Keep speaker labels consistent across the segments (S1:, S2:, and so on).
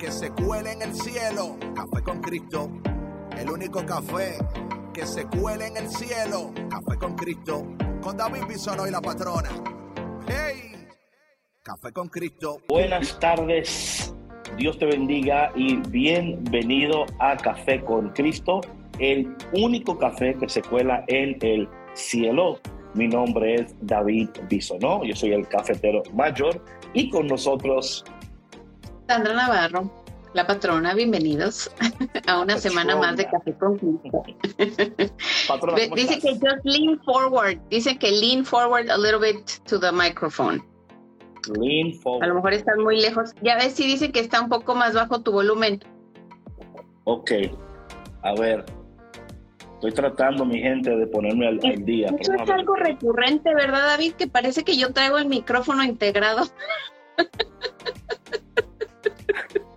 S1: que se cuele en el cielo. Café con Cristo. El único café que se cuele en el cielo. Café con Cristo. Con David Bisonó y la patrona. ¡Hey! Café con Cristo.
S2: Buenas tardes. Dios te bendiga y bienvenido a Café con Cristo, el único café que se cuela en el cielo. Mi nombre es David Bisonó, yo soy el cafetero mayor y con nosotros
S3: Sandra Navarro, la patrona, bienvenidos a una semana más de Café con.
S2: Patrona, ¿cómo
S3: dice
S2: estás?
S3: que just lean forward, dice que lean forward a little bit to the microphone.
S2: Lean
S3: A
S2: forward.
S3: lo mejor estás muy lejos. Ya ves si dice que está un poco más bajo tu volumen.
S2: Ok, a ver. Estoy tratando, mi gente, de ponerme al, al día.
S3: Eso es
S2: a
S3: algo recurrente, ¿verdad, David? Que parece que yo traigo el micrófono integrado.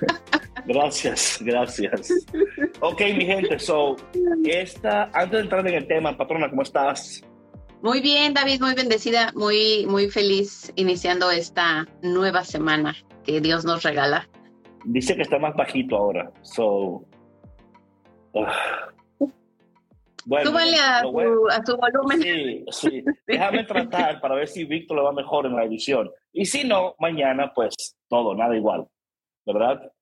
S2: Gracias, gracias. Ok, mi gente, so, esta, antes de entrar en el tema, patrona, ¿cómo estás?
S3: Muy bien, David, muy bendecida, muy, muy feliz iniciando esta nueva semana que Dios nos regala.
S2: Dice que está más bajito ahora, so. ah. Bueno,
S3: Súbale a
S2: lo bueno-
S3: su, a su volumen.
S2: Sí, sí. Déjame tratar para ver si Víctor le va mejor en la edición. Y si no, mañana, pues todo, nada igual. ¿Verdad?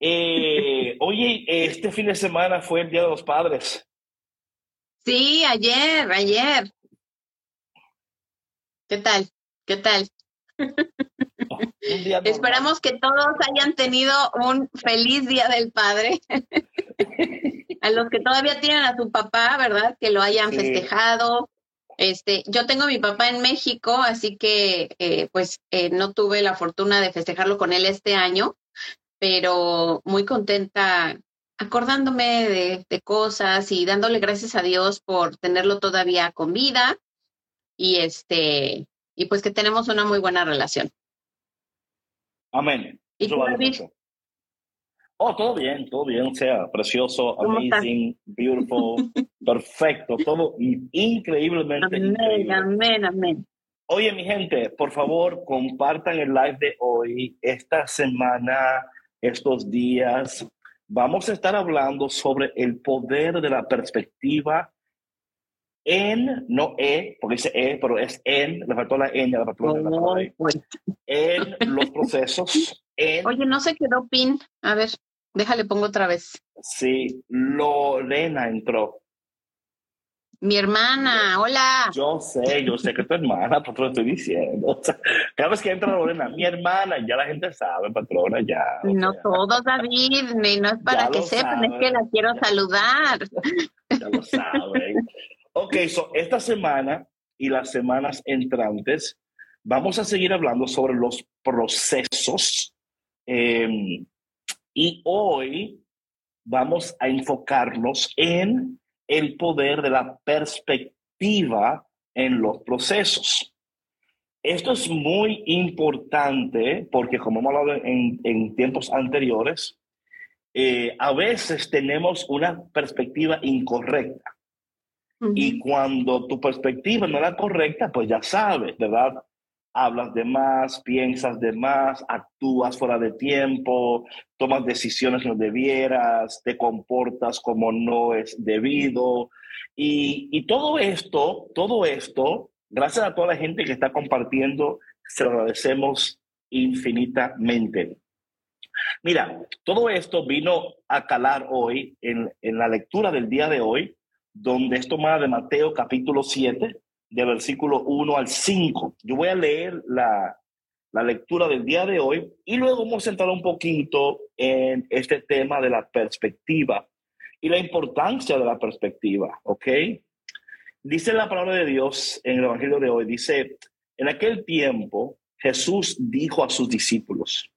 S2: Eh, oye, este fin de semana fue el Día de los Padres.
S3: Sí, ayer, ayer. ¿Qué tal? ¿Qué tal?
S2: Normal.
S3: Esperamos que todos hayan tenido un feliz Día del Padre. a los que todavía tienen a su papá, ¿verdad? Que lo hayan
S2: Sí.
S3: festejado. Este, yo tengo a mi papá en México, así que eh, pues eh, no tuve la fortuna de festejarlo con él este año, pero muy contenta acordándome de, de cosas y dándole gracias a Dios por tenerlo todavía con vida y este y pues que tenemos una muy buena relación.
S2: Amén.
S3: ¿Y
S2: Eso
S3: tú,
S2: vale
S3: David?
S2: Oh, todo bien, todo bien, o sea, precioso, amazing, beautiful, perfecto, todo increíblemente
S3: Amén,
S2: increíble.
S3: amén, amén.
S2: Oye, mi gente, por favor, compartan el live de hoy, esta semana, estos días. Vamos a estar hablando sobre el poder de la perspectiva en, no E, porque dice E, pero es en, le faltó la N, le faltó la,
S3: Oh,
S2: la- en los procesos, en,
S3: Oye, no se quedó pin. A ver, déjale, pongo otra vez.
S2: sí, Lorena entró.
S3: Mi hermana, hola.
S2: Yo sé, yo sé que tu hermana, te lo estoy diciendo. O sea, cada vez que entra Lorena, mi hermana, ya la gente sabe, patrona, ya.
S3: No
S2: sea.
S3: todos, David, ni- no es para
S2: Ya
S3: que sepan, es que la quiero saludar.
S2: ya lo saben. Ok, so esta semana y las semanas entrantes vamos a seguir hablando sobre los procesos. eh, y hoy vamos a enfocarnos en el poder de la perspectiva en los procesos. Esto es muy importante porque, como hemos hablado en, en tiempos anteriores, eh, a veces tenemos una perspectiva incorrecta. Y cuando tu perspectiva no es la correcta, pues ya sabes, ¿verdad? Hablas de más, piensas de más, actúas fuera de tiempo, tomas decisiones no debieras, te comportas como no es debido. Y, y todo esto, todo esto, gracias a toda la gente que está compartiendo, se lo agradecemos infinitamente. Mira, todo esto vino a calar hoy en, en la lectura del día de hoy, donde es tomada de Mateo capítulo 7, de versículo 1 al 5. Yo voy a leer la, la lectura del día de hoy y luego vamos a entrar un poquito en este tema de la perspectiva y la importancia de la perspectiva, ¿ok? Dice la palabra de Dios en el Evangelio de hoy, dice, en aquel tiempo Jesús dijo a sus discípulos,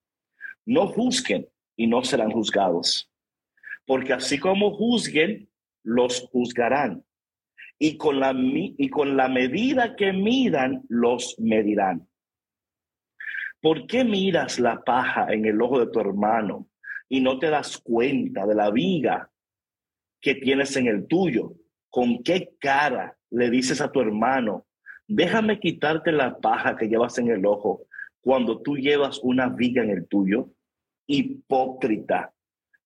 S2: no juzguen y no serán juzgados, porque así como juzguen, los juzgarán. Y con la, y con la medida que midan, los medirán. ¿Por qué miras la paja en el ojo de tu hermano y no te das cuenta de la viga que tienes en el tuyo? ¿Con qué cara le dices a tu hermano, déjame quitarte la paja que llevas en el ojo cuando tú llevas una viga en el tuyo? Hipócrita.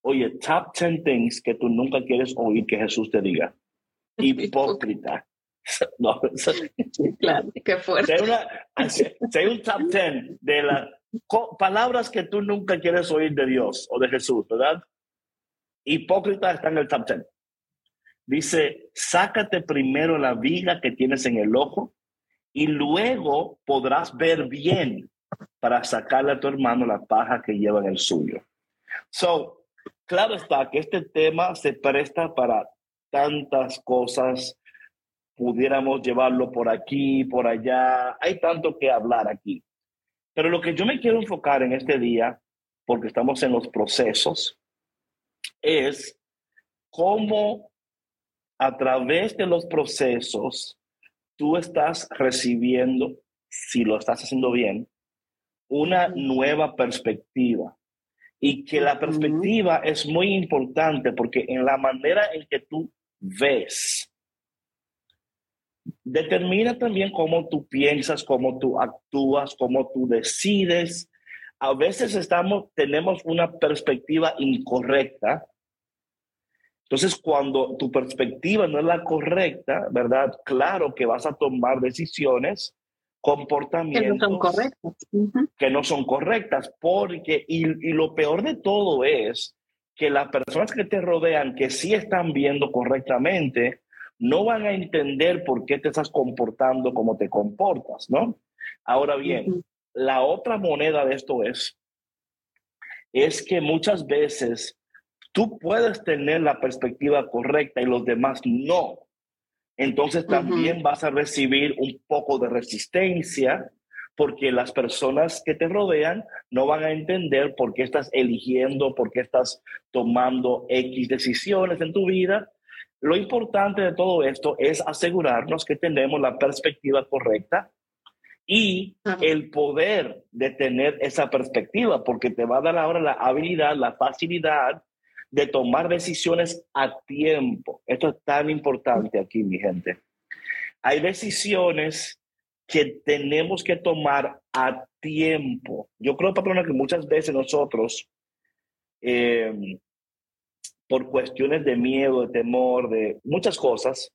S2: Oye, top 10 things que tú nunca quieres oír que Jesús te diga. Hipócrita.
S3: no, claro, qué fuerte.
S2: Si hay, un top 10 de las palabras que tú nunca quieres oír de Dios o de Jesús, ¿verdad? Hipócrita está en el top 10. Dice, sácate primero la viga que tienes en el ojo y luego podrás ver bien para sacarle a tu hermano la paja que lleva en el suyo. So, claro está que este tema se presta para tantas cosas. Pudiéramos llevarlo por aquí, por allá. Hay tanto que hablar aquí. Pero lo que yo me quiero enfocar en este día, porque estamos en los procesos, es cómo a través de los procesos tú estás recibiendo, si lo estás haciendo bien, una nueva perspectiva. Y que la perspectiva es muy importante porque en la manera en que tú ves, determina también cómo tú piensas, cómo tú actúas, cómo tú decides. A veces estamos, tenemos una perspectiva incorrecta entonces, cuando tu perspectiva no es la correcta, ¿verdad? Claro que vas a tomar decisiones, comportamientos
S3: que no son correctas.
S2: Que no son correctas, porque, y, y lo peor de todo es que las personas que te rodean, que sí están viendo correctamente, no van a entender por qué te estás comportando como te comportas, ¿no? Ahora bien, la otra moneda de esto es, es que muchas veces tú puedes tener la perspectiva correcta y los demás no. Entonces también vas a recibir un poco de resistencia porque las personas que te rodean no van a entender por qué estás eligiendo, por qué estás tomando X decisiones en tu vida. Lo importante de todo esto es asegurarnos que tenemos la perspectiva correcta y el poder de tener esa perspectiva, porque te va a dar ahora la habilidad, la facilidad de tomar decisiones a tiempo. Esto es tan importante aquí, mi gente. Hay decisiones que tenemos que tomar a tiempo. Yo creo, patrona, que muchas veces nosotros, eh, por cuestiones de miedo, de temor, de muchas cosas,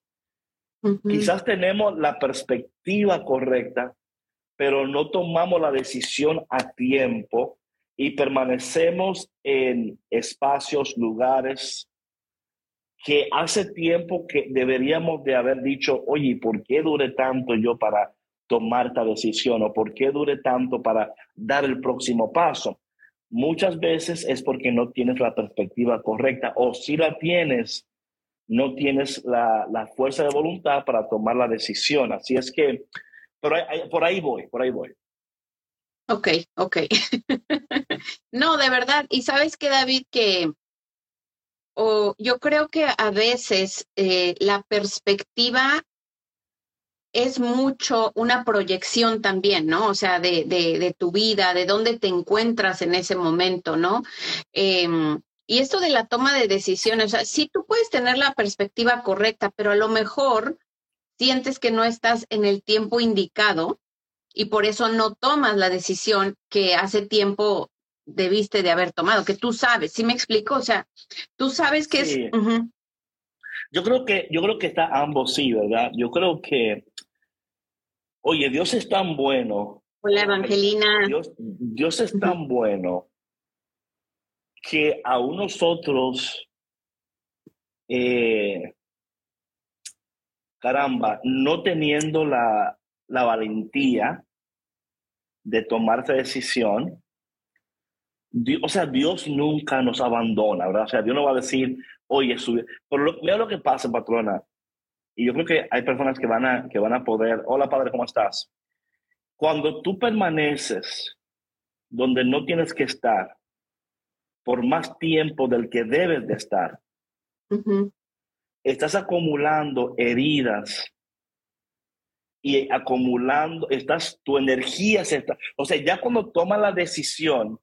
S2: quizás tenemos la perspectiva correcta, pero no tomamos la decisión a tiempo y permanecemos en espacios, lugares que hace tiempo que deberíamos de haber dicho, oye, ¿por qué dure tanto yo para tomar esta decisión o por qué dure tanto para dar el próximo paso? Muchas veces es porque no tienes la perspectiva correcta o si la tienes, no tienes la, la fuerza de voluntad para tomar la decisión. Así es que, pero por ahí voy, por ahí voy.
S3: Ok, ok. no, de verdad. Y sabes que, David, que o yo creo que a veces eh, la perspectiva es mucho una proyección también, ¿no? O sea, de, de, de tu vida, de dónde te encuentras en ese momento, ¿no? Em, y esto de la toma de decisiones, o sea, sí tú puedes tener la perspectiva correcta, pero a lo mejor sientes que no estás en el tiempo indicado y por eso no tomas la decisión que hace tiempo debiste de haber tomado, que tú sabes, ¿sí me explico? O sea, tú sabes que es...
S2: Yo creo que, yo creo que está ambos sí, ¿verdad? Yo creo que, oye, Dios es tan bueno.
S3: Hola, Evangelina.
S2: Dios, Dios es tan bueno que aún nosotros, eh, caramba, no teniendo la, la valentía de tomar esa decisión. o sea, Dios nunca nos abandona, ¿verdad? O sea, Dios no va a decir, oye, sube. Pero lo, mira lo que pasa, patrona. Y yo creo que hay personas que van a, que van a poder, hola padre, ¿cómo estás? Cuando tú permaneces donde no tienes que estar por más tiempo del que debes de estar, estás acumulando heridas y acumulando, estás, tu energía se está, o sea, ya cuando tomas la decisión,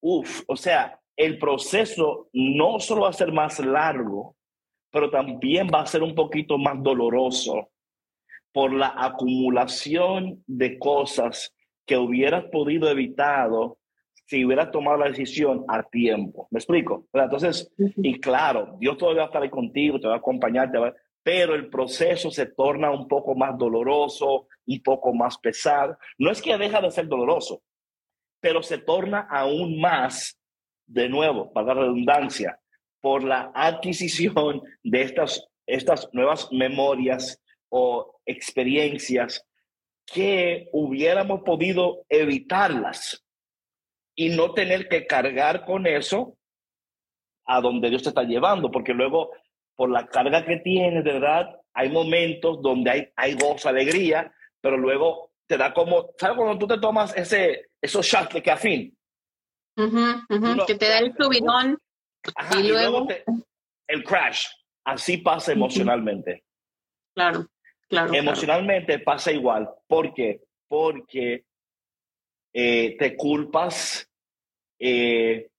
S2: uff, o sea, el proceso no solo va a ser más largo, pero también va a ser un poquito más doloroso por la acumulación de cosas que hubieras podido evitado si hubieras tomado la decisión a tiempo. ¿Me explico? Entonces, y claro, Dios todavía va a estar ahí contigo, te va a acompañar, pero el proceso se torna un poco más doloroso, un poco más pesado. No es que deja de ser doloroso, pero se torna aún más, de nuevo, para la redundancia, por la adquisición de estas, estas nuevas memorias o experiencias que hubiéramos podido evitarlas y no tener que cargar con eso a donde Dios te está llevando, porque luego por la carga que tienes, de verdad, hay momentos donde hay, hay gozo, alegría, pero luego te da como, ¿sabes cuando tú te tomas ese, esos shots de café?
S3: que te da el subidón y, luego,
S2: el crash. Así pasa emocionalmente.
S3: Claro, claro.
S2: Emocionalmente pasa igual. ¿Por qué? Porque eh, te culpas, eh,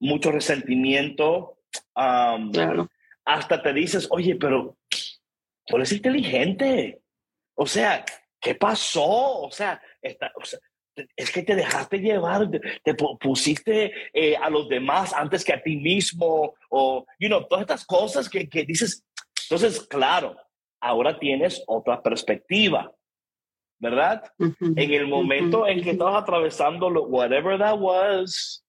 S2: mucho resentimiento. claro. Hasta te dices, oye, pero tú eres inteligente. O sea, ¿qué pasó? O sea, está, o sea es que te dejaste llevar, te, pusiste eh, a los demás antes que a ti mismo, o, you know, todas estas cosas que, que dices. Entonces, claro, ahora tienes otra perspectiva, ¿verdad? En el momento en que estabas atravesando lo, whatever that was,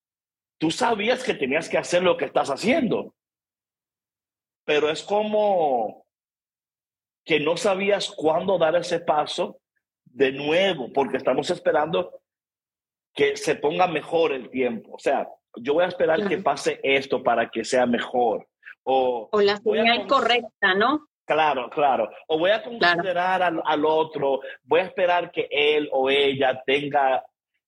S2: tú sabías que tenías que hacer lo que estás haciendo. Pero es como que no sabías cuándo dar ese paso de nuevo, porque estamos esperando que se ponga mejor el tiempo. O sea, yo voy a esperar que pase esto para que sea mejor. O,
S3: o la señal correcta, ¿no?
S2: Claro, claro. O voy a considerar al, al, otro, voy a esperar que él o ella tenga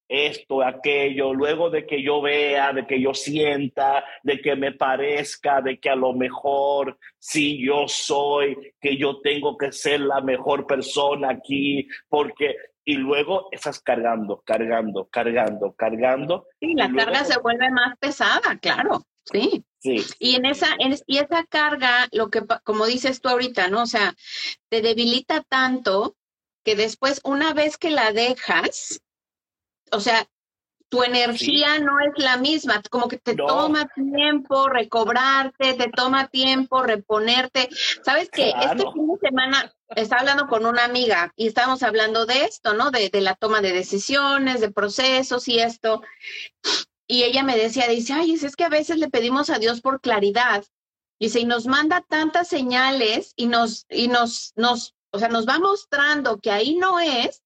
S2: esto, aquello, luego de que yo vea, de que yo sienta, de que me parezca, de que a lo mejor si yo soy, que yo tengo que ser la mejor persona aquí, porque y luego estás cargando, cargando, cargando, cargando.
S3: Sí, la carga se vuelve más pesada, claro, sí. Sí. Y en esa, y esa carga, lo que, como dices tú ahorita, ¿no? O sea, te debilita tanto que después, una vez que la dejas, o sea, tu energía no es la misma, como que te toma tiempo recobrarte, te toma tiempo reponerte. ¿Sabes qué? Este fin de semana estaba hablando con una amiga y estábamos hablando de esto, ¿no? De, de la toma de decisiones, de procesos y esto. Y ella me decía, dice, ay, es que a veces le pedimos a Dios por claridad. Dice, y nos manda tantas señales y nos, y nos, nos, o sea, nos va mostrando que ahí no es,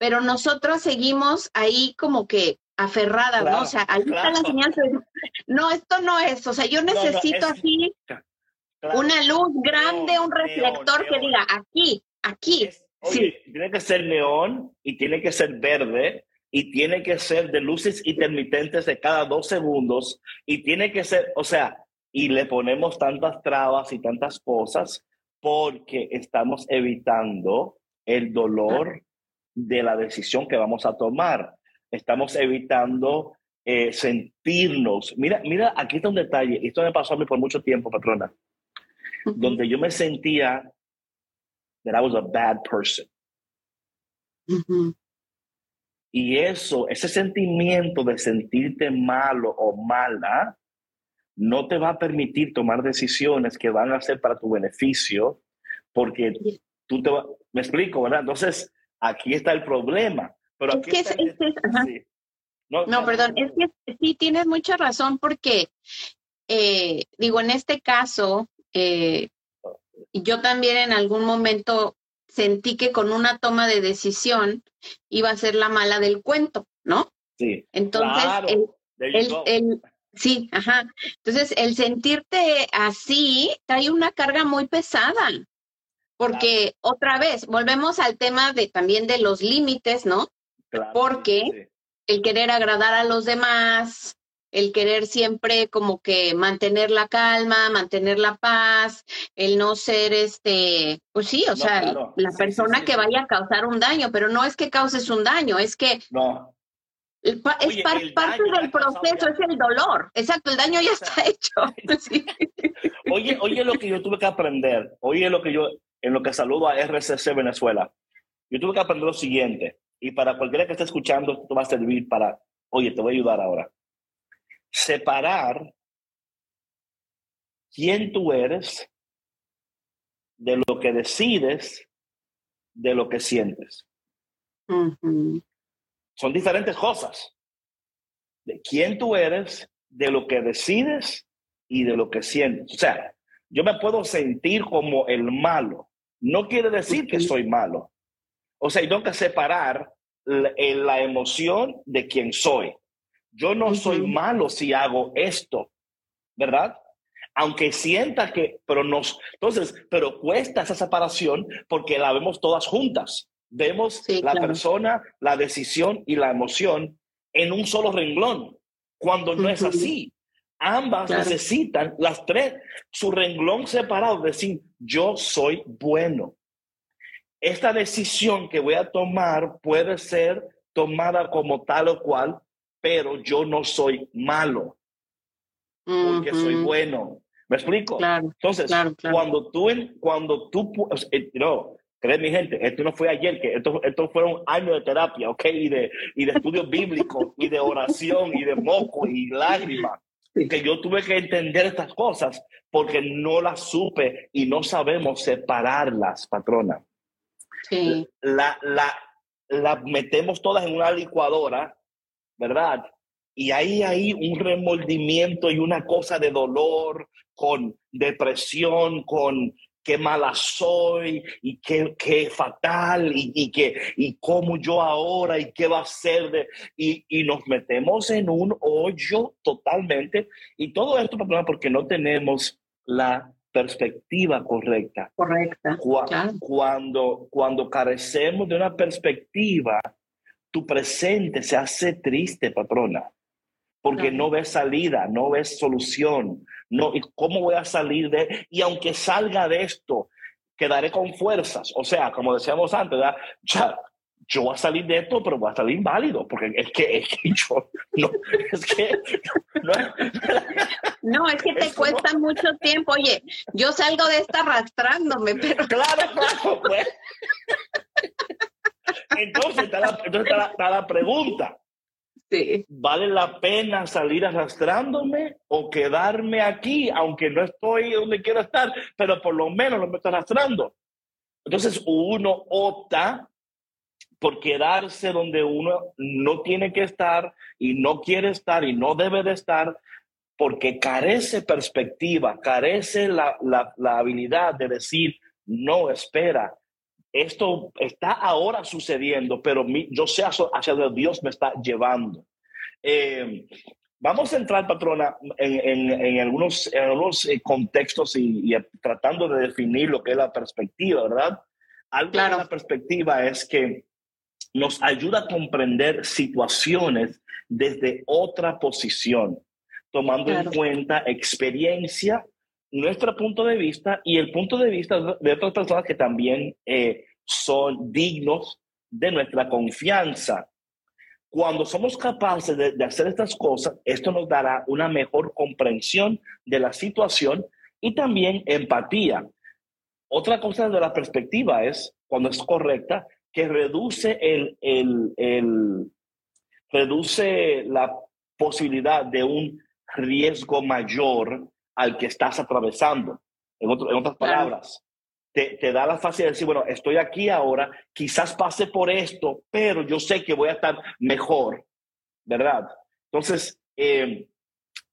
S3: pero nosotros seguimos ahí como que aferrada, ¿no? O sea, ahí está la señal. No, esto no es, o sea, yo necesito así una luz grande, un reflector que diga aquí, aquí.
S2: sí. Tiene que ser neón y tiene que ser verde y tiene que ser de luces intermitentes de cada dos segundos y tiene que ser, o sea, y le ponemos tantas trabas y tantas cosas porque estamos evitando el dolor de la decisión que vamos a tomar estamos evitando eh, sentirnos. Mira, mira, aquí está un detalle. Esto me pasó a mí por mucho tiempo, patrona, donde yo me sentía that I was a bad person. Y eso, ese sentimiento de sentirte malo o mala, no te va a permitir tomar decisiones que van a ser para tu beneficio, porque tú te me explico, ¿verdad? Entonces, aquí está el problema
S3: no, perdón, es que sí tienes mucha razón porque, eh, digo, en este caso, eh, yo también en algún momento sentí que con una toma de decisión iba a ser la mala del cuento, ¿no?
S2: Sí.
S3: Entonces, el, sí, ajá. Entonces, el sentirte así trae una carga muy pesada. Porque otra vez, volvemos al tema de también de los límites, ¿no? Porque el querer agradar a los demás, el querer siempre como que mantener la calma, mantener la paz, el no ser este, pues sí, o sea, la persona que vaya a causar un daño, pero no es que causes un daño, es que
S2: no.
S3: Es parte del proceso, es el dolor. Exacto, el daño ya está hecho.
S2: Oye, oye lo que yo tuve que aprender, oye lo que yo, en lo que saludo a RCC Venezuela, yo tuve que aprender lo siguiente, y para cualquiera que esté escuchando, esto va a servir para, oye, te voy a ayudar ahora separar quién tú eres de lo que decides, de lo que sientes. Son diferentes cosas. De quién tú eres, de lo que decides y de lo que sientes. O sea, yo me puedo sentir como el malo. No quiere decir que soy malo. O sea, tengo que separar la, la emoción de quién soy. Yo no soy malo si hago esto, ¿verdad? Aunque sienta que, pero nos, entonces, pero cuesta esa separación porque la vemos todas juntas. Vemos la persona, la decisión y la emoción en un solo renglón, cuando no es así. Ambas necesitan, las tres, su renglón separado, decir, yo soy bueno. Esta decisión que voy a tomar puede ser tomada como tal o cual pero yo no soy malo, porque soy bueno. ¿Me explico? Entonces, cuando tú, cuando tú, eh, no, mi gente, esto no fue ayer, que esto, esto fueron años de terapia, ¿ok? Y de, y de estudios bíblicos, y de oración, y de moco, y lágrimas. Que yo tuve que entender estas cosas porque no las supe y no sabemos separarlas, patrona.
S3: Sí.
S2: La, la, la metemos todas en una licuadora ¿verdad? Y ahí hay un remordimiento y una cosa de dolor, con depresión, con qué mala soy y qué, qué fatal y, y, qué, y cómo yo ahora y qué va a ser de, y, y nos metemos en un hoyo totalmente y todo esto porque no tenemos la perspectiva correcta.
S3: Correcta.
S2: Cuando, cuando carecemos de una perspectiva, tu presente se hace triste, patrona, porque no ves salida, no ves solución, no, ¿y cómo voy a salir de? Y aunque salga de esto, quedaré con fuerzas, o sea, como decíamos antes, Ya, yo voy a salir de esto, pero voy a salir inválido, porque es que, es que yo, no, es que,
S3: no, es que te cuesta mucho tiempo, oye, yo salgo de esta arrastrándome, pero...
S2: Claro, claro, pues. Entonces está la, pregunta. ¿Vale la pena salir arrastrándome o quedarme aquí, aunque no estoy donde quiero estar, pero por lo menos no me estoy arrastrando? Entonces uno opta por quedarse donde uno no tiene que estar y no quiere estar y no debe de estar porque carece perspectiva, carece la, la habilidad de decir, no, espera, esto está ahora sucediendo, pero yo sé hacia donde Dios me está llevando. Eh, vamos a entrar, patrona, en, algunos, algunos eh, contextos y, tratando de definir lo que es la perspectiva, ¿verdad? Algo de la perspectiva es que nos ayuda a comprender situaciones desde otra posición, tomando en cuenta experiencia, nuestro punto de vista y el punto de vista de otras personas que también eh, son dignos de nuestra confianza. Cuando somos capaces de, hacer estas cosas, esto nos dará una mejor comprensión de la situación y también empatía. Otra cosa de la perspectiva es, cuando es correcta, que reduce el, el, el reduce la posibilidad de un riesgo mayor al que estás atravesando. En, en otras palabras, te, te, da la facilidad de decir, bueno, estoy aquí ahora, quizás pase por esto, pero yo sé que voy a estar mejor, ¿verdad? Entonces, eh,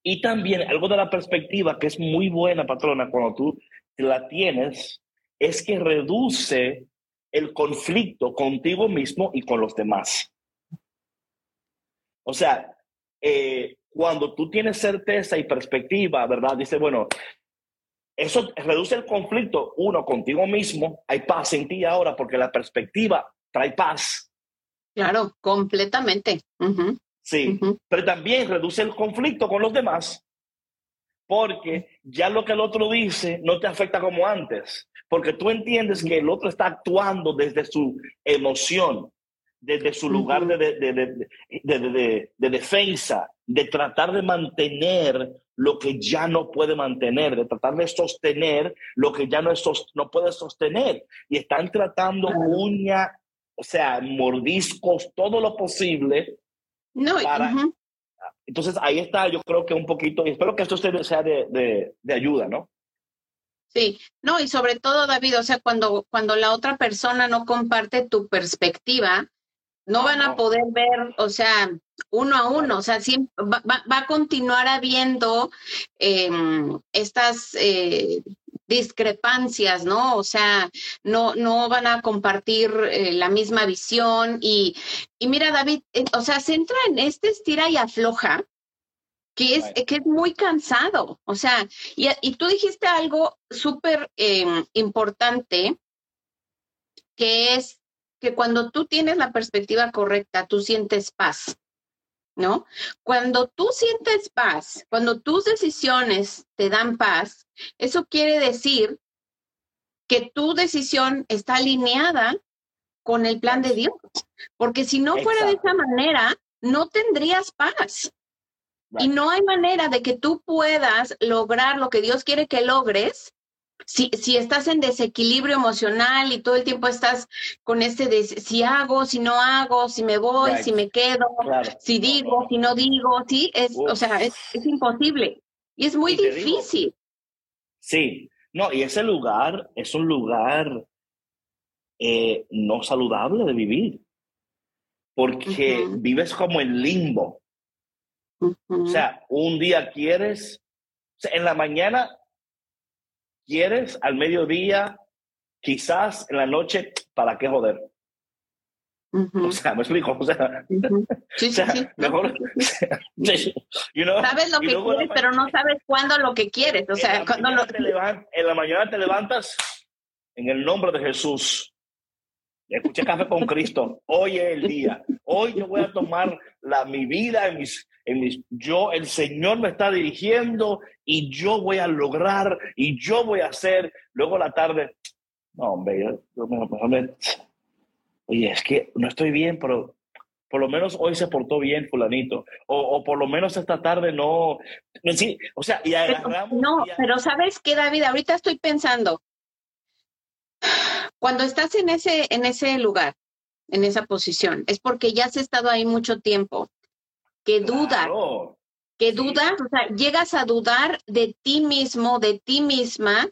S2: y también algo de la perspectiva que es muy buena, patrona, cuando tú la tienes, es que reduce el conflicto contigo mismo y con los demás. O sea, eh, cuando tú tienes certeza y perspectiva, ¿verdad? Dice, bueno, eso reduce el conflicto, uno, contigo mismo, hay paz en ti ahora porque la perspectiva trae paz.
S3: Claro, completamente.
S2: Sí, pero también reduce el conflicto con los demás porque ya lo que el otro dice no te afecta como antes, porque tú entiendes que el otro está actuando desde su emoción, desde su lugar de, de, de, defensa, de tratar de mantener lo que ya no puede mantener, de tratar de sostener lo que ya no, es, no puede sostener. Y están tratando uña, o sea, mordiscos, todo lo posible.
S3: No,
S2: para, Entonces ahí está, yo creo que un poquito, y espero que esto sea de, de ayuda, ¿no?
S3: Sí, no, y sobre todo, David, o sea, cuando, cuando la otra persona no comparte tu perspectiva, no van a poder ver, o sea, uno a uno, o sea, va, va, a continuar habiendo em, estas eh, discrepancias, ¿no? O sea, no, no van a compartir eh, la misma visión y, y mira, David, eh, o sea, se entra en este estira y afloja, que es, que es muy cansado, o sea, y, y tú dijiste algo súper em, importante, que es que cuando tú tienes la perspectiva correcta, tú sientes paz, ¿no? Cuando tú sientes paz, cuando tus decisiones te dan paz, eso quiere decir que tu decisión está alineada con el plan de Dios, porque si no fuera de esa manera, no tendrías paz. Y no hay manera de que tú puedas lograr lo que Dios quiere que logres si, si estás en desequilibrio emocional y todo el tiempo estás con este de si hago, si no hago, si me voy, si me quedo, si digo, si no digo, sí, es, o sea, es, imposible y es muy difícil.
S2: sí, no, y ese lugar es un lugar eh, no saludable de vivir, porque vives como en limbo. O sea, un día quieres, en la mañana quieres al mediodía, quizás en la noche, ¿para qué joder? O sea, me explico. O sea,
S3: sí, sí, sí. mejor. sabes lo que quieres, pero no sabes cuándo lo que quieres. O sea, cuando lo...
S2: en la mañana te levantas en el nombre de Jesús. Escuché café con Cristo. Hoy es el día. Hoy yo voy a tomar la, mi vida en mis, en mis. Yo, el Señor me está dirigiendo y yo voy a lograr y yo voy a hacer. Luego la tarde, no, hombre, yo, oye, es que no estoy bien, pero por lo menos hoy se portó bien fulanito, o, o por lo menos esta tarde no, sí, o sea, y agarramos...
S3: No, pero ¿sabes qué, David? Ahorita estoy pensando, cuando estás en ese, en ese lugar, en esa posición, es porque ya has estado ahí mucho tiempo, que duda que dudas, o sea, llegas a dudar de ti mismo, de ti misma,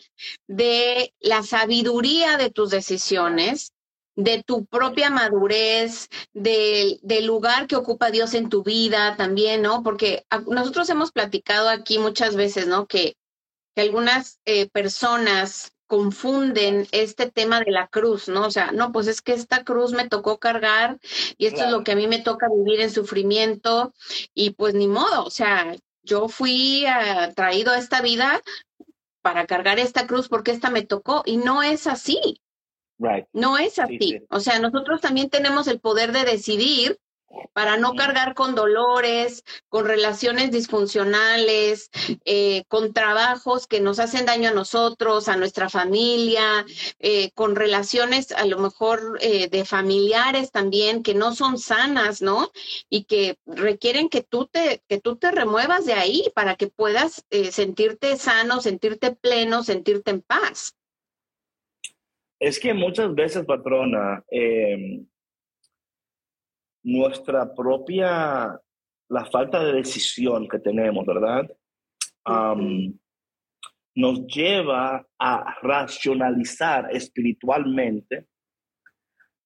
S3: de la sabiduría de tus decisiones, de tu propia madurez, del lugar que ocupa Dios en tu vida también, ¿no? Porque nosotros hemos platicado aquí muchas veces, ¿no? Que, que algunas eh, personas confunden este tema de la cruz, ¿no? O sea, no, pues es que esta cruz me tocó cargar y esto es lo que a mí me toca vivir en sufrimiento y pues ni modo, o sea, yo fui uh, traído a esta vida para cargar esta cruz porque esta me tocó y no es así.
S2: Right.
S3: No es así. O sea, nosotros también tenemos el poder de decidir para no cargar con dolores, con relaciones disfuncionales, eh, con trabajos que nos hacen daño a nosotros, a nuestra familia, eh, con relaciones a lo mejor eh, de familiares también que no son sanas, ¿no? Y que requieren que tú te, que tú te remuevas de ahí para que puedas sentirte sano, sentirte pleno, sentirte en paz.
S2: Es que muchas veces, patrona, em, nuestra propia, la falta de decisión que tenemos, ¿verdad? nos lleva a racionalizar espiritualmente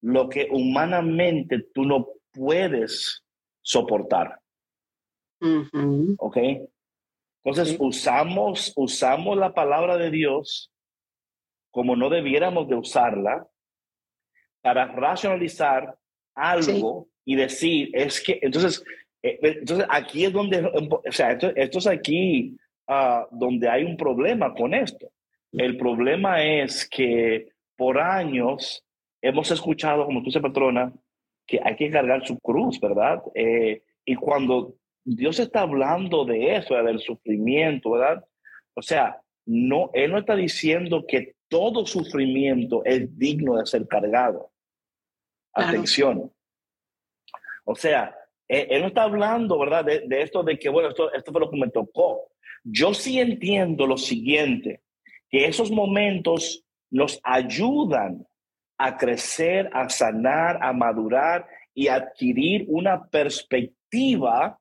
S2: lo que humanamente tú no puedes soportar. ¿Ok? Entonces usamos, usamos la palabra de Dios como no debiéramos de usarla para racionalizar algo y decir, es que, entonces, eh, eh, entonces aquí es donde, o sea, esto, es aquí ah, donde hay un problema con esto, El problema es que por años hemos escuchado, como tú dices, patrona, que hay que cargar su cruz, ¿verdad? Eh, y cuando Dios está hablando de eso, del sufrimiento, ¿verdad? O sea, no, Él no está diciendo que todo sufrimiento es digno de ser cargado. Atención. O sea, él, no está hablando, ¿verdad? De, esto de que, bueno, esto, esto fue lo que me tocó. Yo sí entiendo lo siguiente, que esos momentos nos ayudan a crecer, a sanar, a madurar y adquirir una perspectiva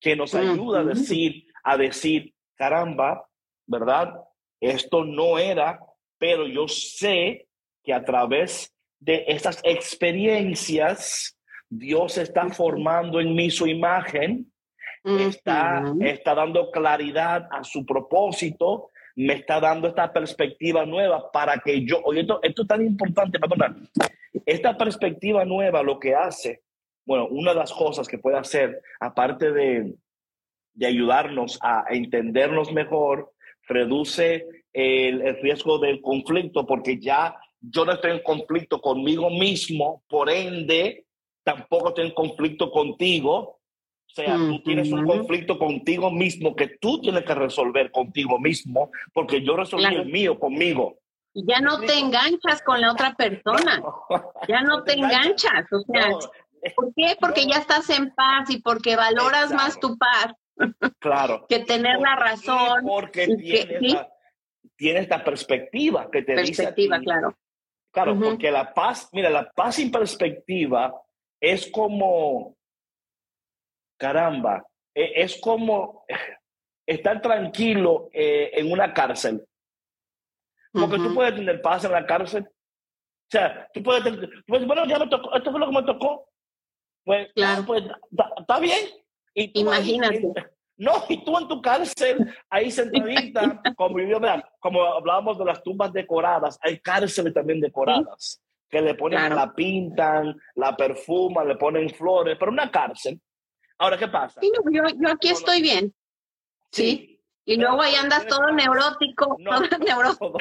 S2: que nos ayuda a decir, a decir, caramba, ¿verdad? Esto no era, pero yo sé que a través de estas experiencias, Dios está formando en mí su imagen, está, está dando claridad a su propósito, me está dando esta perspectiva nueva para que yo, oye, esto, esto es tan importante, perdona, esta perspectiva nueva lo que hace, bueno, una de las cosas que puede hacer, aparte de, de ayudarnos a entendernos mejor, reduce el, el, riesgo del conflicto porque ya yo no estoy en conflicto conmigo mismo, por ende, tampoco estoy en conflicto contigo. O sea, tú tienes un conflicto contigo mismo que tú tienes que resolver contigo mismo, porque yo resolví el mío conmigo.
S3: Y ya no te enganchas con la otra persona. ya no te enganchas. O sea, ¿por qué? Porque ya estás en paz y porque valoras más tu paz.
S2: Claro.
S3: que tener la razón.
S2: Porque tiene, esta perspectiva que te
S3: perspectiva, claro.
S2: Claro, porque la paz, mira, la paz sin perspectiva es como, caramba, e, es como estar tranquilo eh, en una cárcel. Porque tú puedes tener paz en la cárcel. O sea, tú puedes tener, pues, bueno, ya me tocó, esto fue lo que me tocó. Pues, claro. pues, está bien.
S3: Y Imagínate.
S2: no, y tú en tu cárcel, ahí sentadita, como, como hablábamos de las tumbas decoradas, hay cárceles también decoradas que le ponen, la pintan, la perfuman, le ponen flores, pero una cárcel. Ahora, ¿qué pasa?
S3: yo, yo, aquí estoy bien. Sí. Y luego ahí andas todo neurótico, todo neurótico.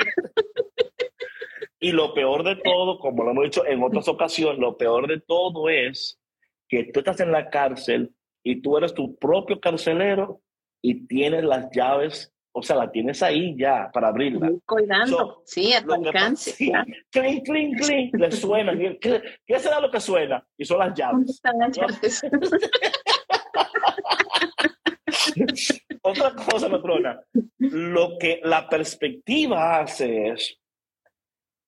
S2: y lo peor de todo, como lo hemos dicho en otras ocasiones, lo peor de todo es que tú estás en la cárcel y tú eres tu propio carcelero y tienes las llaves o sea, la tienes ahí ya para abrirla.
S3: Cuidando, sí, a tu alcance. Sí,
S2: clink, clink, clink, le suena. ¿Qué, ¿Qué, será lo que suena? Y son las llaves. Están las llaves? Otra cosa, patrona, lo que la perspectiva hace es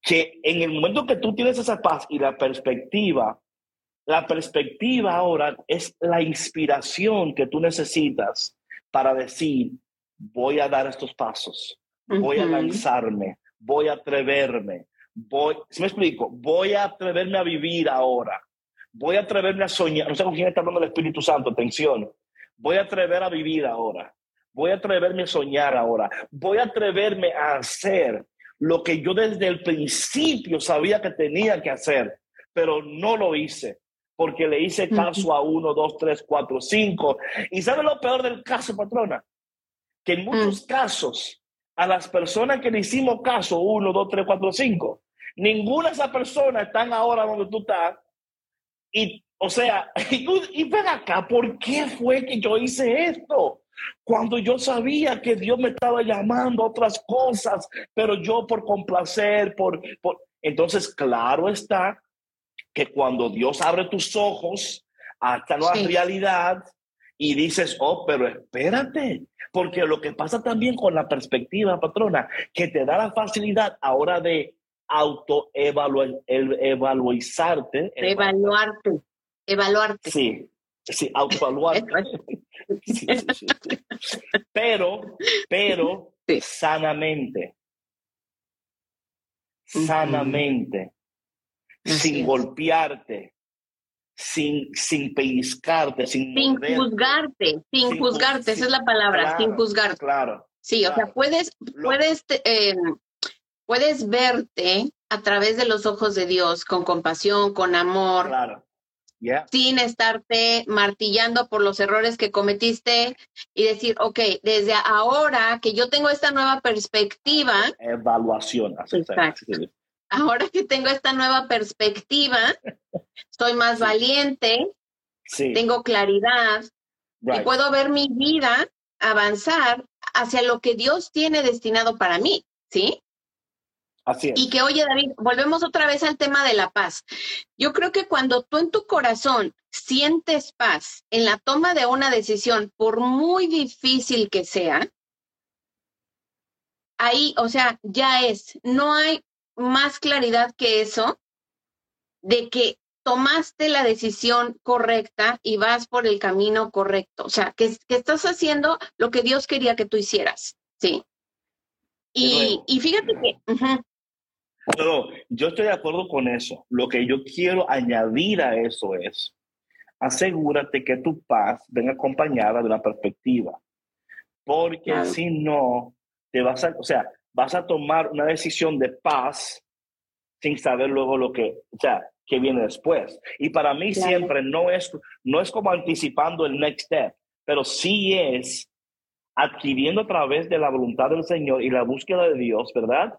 S2: que en el momento que tú tienes esa paz y la perspectiva, la perspectiva ahora es la inspiración que tú necesitas para decir, voy a dar estos pasos, voy a lanzarme, voy a atreverme, voy, ¿sí me explico? Voy a atreverme a vivir ahora, voy a atreverme a soñar, no sé con quién está hablando el Espíritu Santo, atención, voy a atrever a vivir ahora, voy a atreverme a soñar ahora, voy a atreverme a hacer lo que yo desde el principio sabía que tenía que hacer, pero no lo hice porque le hice caso a uno, dos, tres, cuatro, cinco. ¿Y sabe lo peor del caso, patrona? Que en muchos mm. casos a las personas que le hicimos caso, uno, dos, tres, cuatro, cinco, ninguna de esas personas están ahora donde tú estás. Y, o sea, y, y ven acá, ¿por qué fue que yo hice esto? Cuando yo sabía que Dios me estaba llamando a otras cosas, pero yo por complacer, por, por... Entonces, claro está que cuando Dios abre tus ojos a esta nueva realidad y dices, oh, pero espérate, porque lo que pasa también con la perspectiva, patrona, que te da la facilidad ahora de autoevaluarte.
S3: Evaluarte. Evaluarte.
S2: Sí, sí, autoevaluarte. sí, Pero, pero, sanamente. Sanamente. Sin golpearte, sin, sin pellizcarte, sin,
S3: sin juzgarte, sin, juzgarte, esa es la palabra, sin juzgarte.
S2: Claro.
S3: Sí, o sea, puedes, puedes, eh, puedes verte a través de los ojos de Dios, con compasión, con amor.
S2: Claro.
S3: sin estarte martillando por los errores que cometiste y decir, ok, desde ahora que yo tengo esta nueva perspectiva.
S2: Evaluación.
S3: Ahora que tengo esta nueva perspectiva, soy más valiente, tengo claridad y puedo ver mi vida avanzar hacia lo que Dios tiene destinado para mí, ¿sí?
S2: Así
S3: Y que, oye, David, volvemos otra vez al tema de la paz. Yo creo que cuando tú en tu corazón sientes paz en la toma de una decisión, por muy difícil que sea, ahí, o sea, ya es, no hay más claridad que eso de que tomaste la decisión correcta y vas por el camino correcto. O sea, que, que estás haciendo lo que Dios quería que tú hicieras. Sí. Y, y fíjate que,
S2: no, yo estoy de acuerdo con eso. Lo que yo quiero añadir a eso es, asegúrate que tu paz venga acompañada de una perspectiva. Porque si no, te vas a, o sea, vas a tomar una decisión de paz sin saber luego lo que, o sea, que viene después. Y para mí siempre no es, no es como anticipando el next step, pero sí es adquiriendo a través de la voluntad del Señor y la búsqueda de Dios, ¿verdad?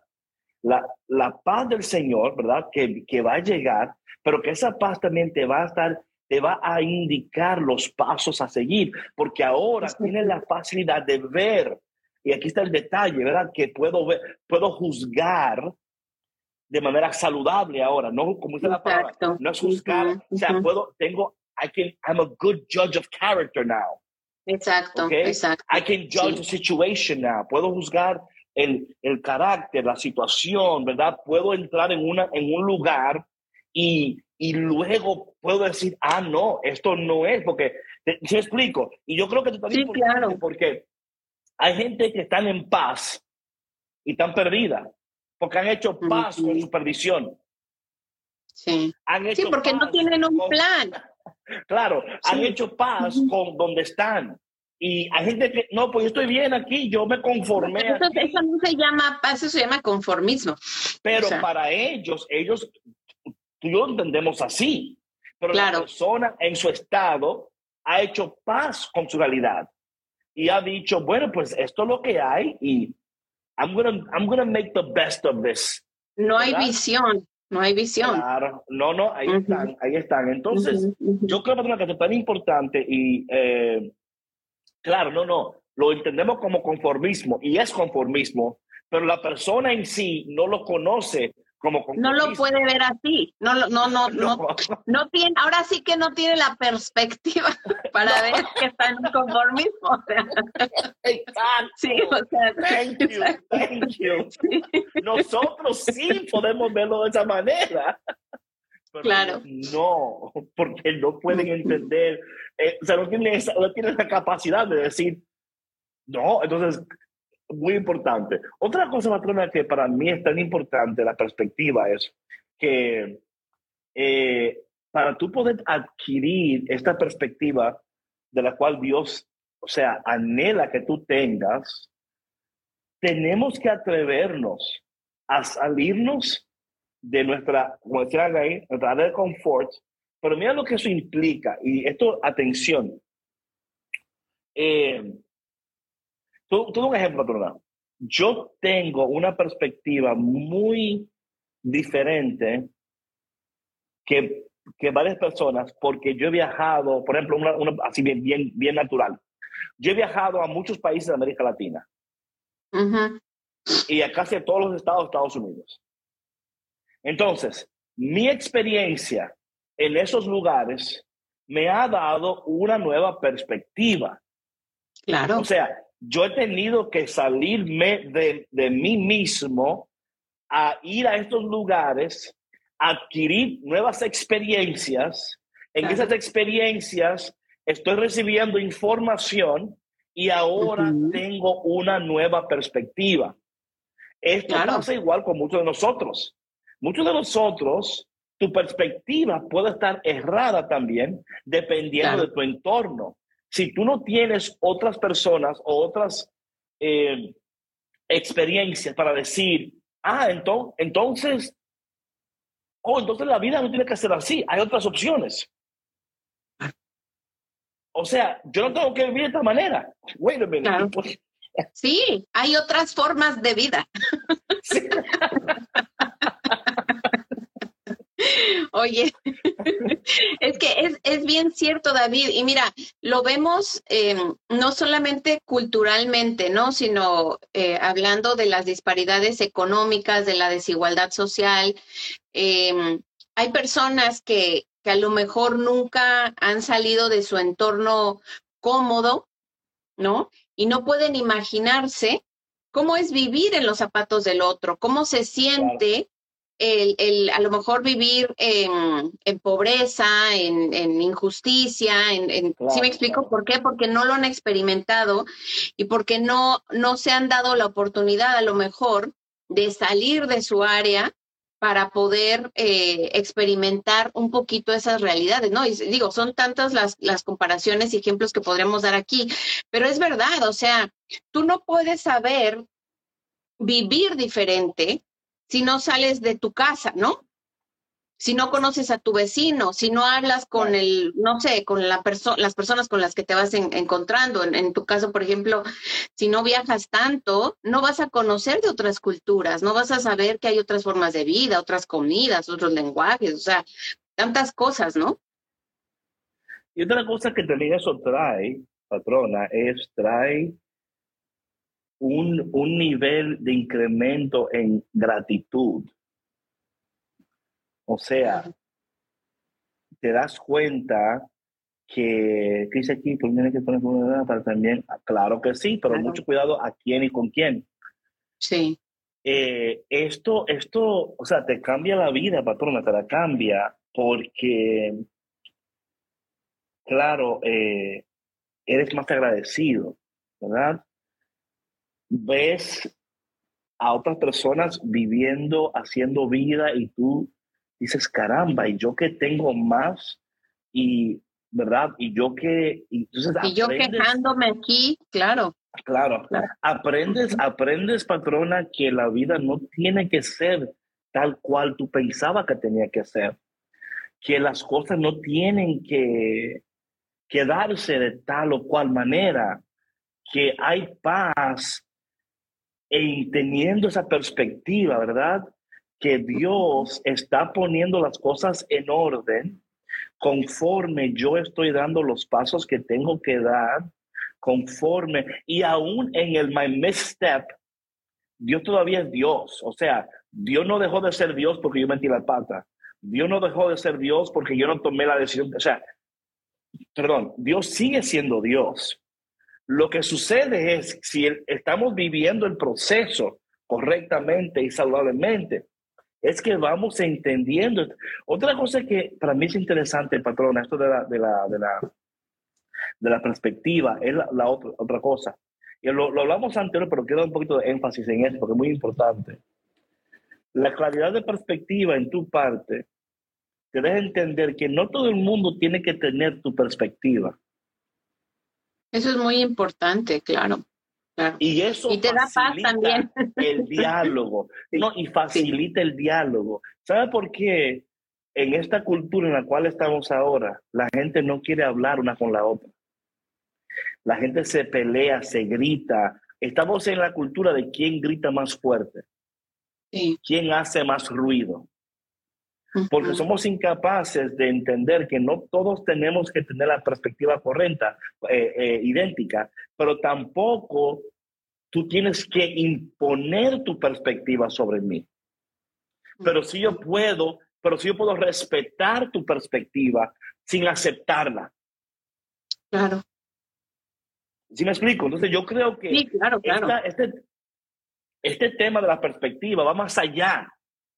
S2: la, paz del Señor, ¿verdad? Que, que va a llegar, pero que esa paz también te va a estar te va a indicar los pasos a seguir, porque ahora tienes la facilidad de ver, y aquí está el detalle, ¿verdad? Que puedo ver, puedo juzgar de manera saludable ahora, no como dice la palabra, no es juzgar, o sea, puedo, tengo, I can, I'm a good judge of character now.
S3: Exacto, exacto. I
S2: can judge the situation now, puedo juzgar el, el carácter, la situación, ¿verdad? Puedo entrar en, una, en un lugar y, y luego puedo decir, ah, no, esto no es, porque, ¿se explico? Y yo creo que
S3: tú sí, claro.
S2: porque hay gente que están en paz y están perdida, porque han hecho paz con su perdición.
S3: Sí. sí, porque no tienen un plan.
S2: Claro, han hecho paz con donde están. Y hay gente que, no, pues yo estoy bien aquí, yo me conformé.
S3: Eso, no se llama paz, eso se llama conformismo.
S2: Pero para ellos, ellos, tú y yo entendemos así. Pero la persona en su estado ha hecho paz con su realidad y ha dicho, bueno, pues esto es lo que hay y I'm gonna, I'm gonna make the best of this.
S3: No hay visión, no hay visión.
S2: Claro, no, no, ahí están, ahí están. Entonces, yo creo que es tan importante y eh, Claro, no, no, lo entendemos como conformismo y es conformismo, pero la persona en sí no lo conoce como.
S3: No lo puede ver así, no, no, no, no, no, tiene, ahora sí que no tiene la perspectiva para ver que está en conformismo. O sea.
S2: Exacto.
S3: Sí, o sea,
S2: thank you, thank you. Nosotros sí podemos verlo de esa manera
S3: claro.
S2: No, porque no pueden entender, eh, o sea, no tienen, no tienen la capacidad de decir, no, entonces, muy importante. Otra cosa, patrona, que para mí es tan importante, la perspectiva, es que eh, para tú poder adquirir esta perspectiva de la cual Dios, o sea, anhela que tú tengas, tenemos que atrevernos a salirnos de nuestra, como decía ahí, nuestra área de confort. Pero mira lo que eso implica. Y esto, atención. Eh, todo, un ejemplo, perdón. Yo tengo una perspectiva muy diferente que, que varias personas, porque yo he viajado, por ejemplo, una, así bien, bien, bien natural. Yo he viajado a muchos países de América Latina y a casi todos los estados de Estados Unidos. Entonces, mi experiencia en esos lugares me ha dado una nueva perspectiva.
S3: Claro.
S2: O sea, yo he tenido que salirme de, de mí mismo a ir a estos lugares, adquirir nuevas experiencias. En esas experiencias estoy recibiendo información y ahora tengo una nueva perspectiva. Esto pasa igual con muchos de nosotros. Muchos de nosotros, tu perspectiva puede estar errada también dependiendo de tu entorno. Si tú no tienes otras personas o otras eh, experiencias para decir, ah, entonces, entonces, oh, entonces la vida no tiene que ser así, hay otras opciones. o sea, yo no tengo que vivir de esta manera. Wait a minute.
S3: Sí, hay otras formas de vida. Oye, es que es, bien cierto, David. Y mira, lo vemos em, no solamente culturalmente, ¿no? Sino eh, hablando de las disparidades económicas, de la desigualdad social. Em, hay personas que, que a lo mejor nunca han salido de su entorno cómodo, ¿no? Y no pueden imaginarse cómo es vivir en los zapatos del otro, cómo se siente el, el, a lo mejor vivir en, en pobreza, en, en, injusticia, en, ¿sí me explico por qué? Porque no lo han experimentado y porque no, no se han dado la oportunidad a lo mejor de salir de su área para poder eh, experimentar un poquito esas realidades, ¿no? Y digo, son tantas las, las comparaciones y ejemplos que podríamos dar aquí, pero es verdad, o sea, tú no puedes saber vivir diferente si no sales de tu casa, ¿no? Si no conoces a tu vecino, si no hablas con el, no sé, con la las personas con las que te vas encontrando. En, tu caso, por ejemplo, si no viajas tanto, no vas a conocer de otras culturas, no vas a saber que hay otras formas de vida, otras comidas, otros lenguajes, o sea, tantas cosas, ¿no?
S2: Y otra cosa que también eso trae, patrona, es trae un, un nivel de incremento en gratitud. O sea, te das cuenta que, ¿qué dice aquí? Pues que poner para también, ah, claro que sí, pero mucho cuidado a quién y con quién.
S3: Sí.
S2: Eh, esto, esto, o sea, te cambia la vida, patrona, te la cambia porque, claro, eh, eres más agradecido, ¿verdad? Ves a otras personas viviendo, haciendo vida y tú dices, caramba, y yo que tengo más y, ¿verdad? Y yo que...
S3: Y, yo quejándome aquí, claro.
S2: Claro, aprendes, aprendes, patrona, que la vida no tiene que ser tal cual tú pensabas que tenía que ser, que las cosas no tienen que, que darse de tal o cual manera, que hay paz y teniendo esa perspectiva, ¿verdad? Que Dios está poniendo las cosas en orden conforme yo estoy dando los pasos que tengo que dar, conforme, y aún en el my misstep, Dios todavía es Dios. O sea, Dios no dejó de ser Dios porque yo metí la pata. Dios no dejó de ser Dios porque yo no tomé la decisión. O sea, perdón, Dios sigue siendo Dios. Lo que sucede es, si estamos viviendo el proceso correctamente y saludablemente, es que vamos entendiendo. Otra cosa que para mí es interesante, patrona, esto de la, de la, de la, de la perspectiva, es la, otra, otra cosa. Y lo, lo, hablamos anterior, pero quiero un poquito de énfasis en eso, porque es muy importante. La claridad de perspectiva en tu parte te deja entender que no todo el mundo tiene que tener tu perspectiva.
S3: Eso es muy importante, claro.
S2: Y eso
S3: te da paz también.
S2: el diálogo, no, y facilita el diálogo. ¿Sabe por qué en esta cultura en la cual estamos ahora, la gente no quiere hablar una con la otra? La gente se pelea, se grita. Estamos en la cultura de quién grita más fuerte, quién hace más ruido porque somos incapaces de entender que no todos tenemos que tener la perspectiva correcta, eh, eh, idéntica, pero tampoco tú tienes que imponer tu perspectiva sobre mí. Pero si yo puedo, pero si yo puedo respetar tu perspectiva sin aceptarla.
S3: Claro.
S2: ¿Sí me explico? Entonces yo creo que
S3: sí, claro, claro.
S2: este, este tema de la perspectiva va más allá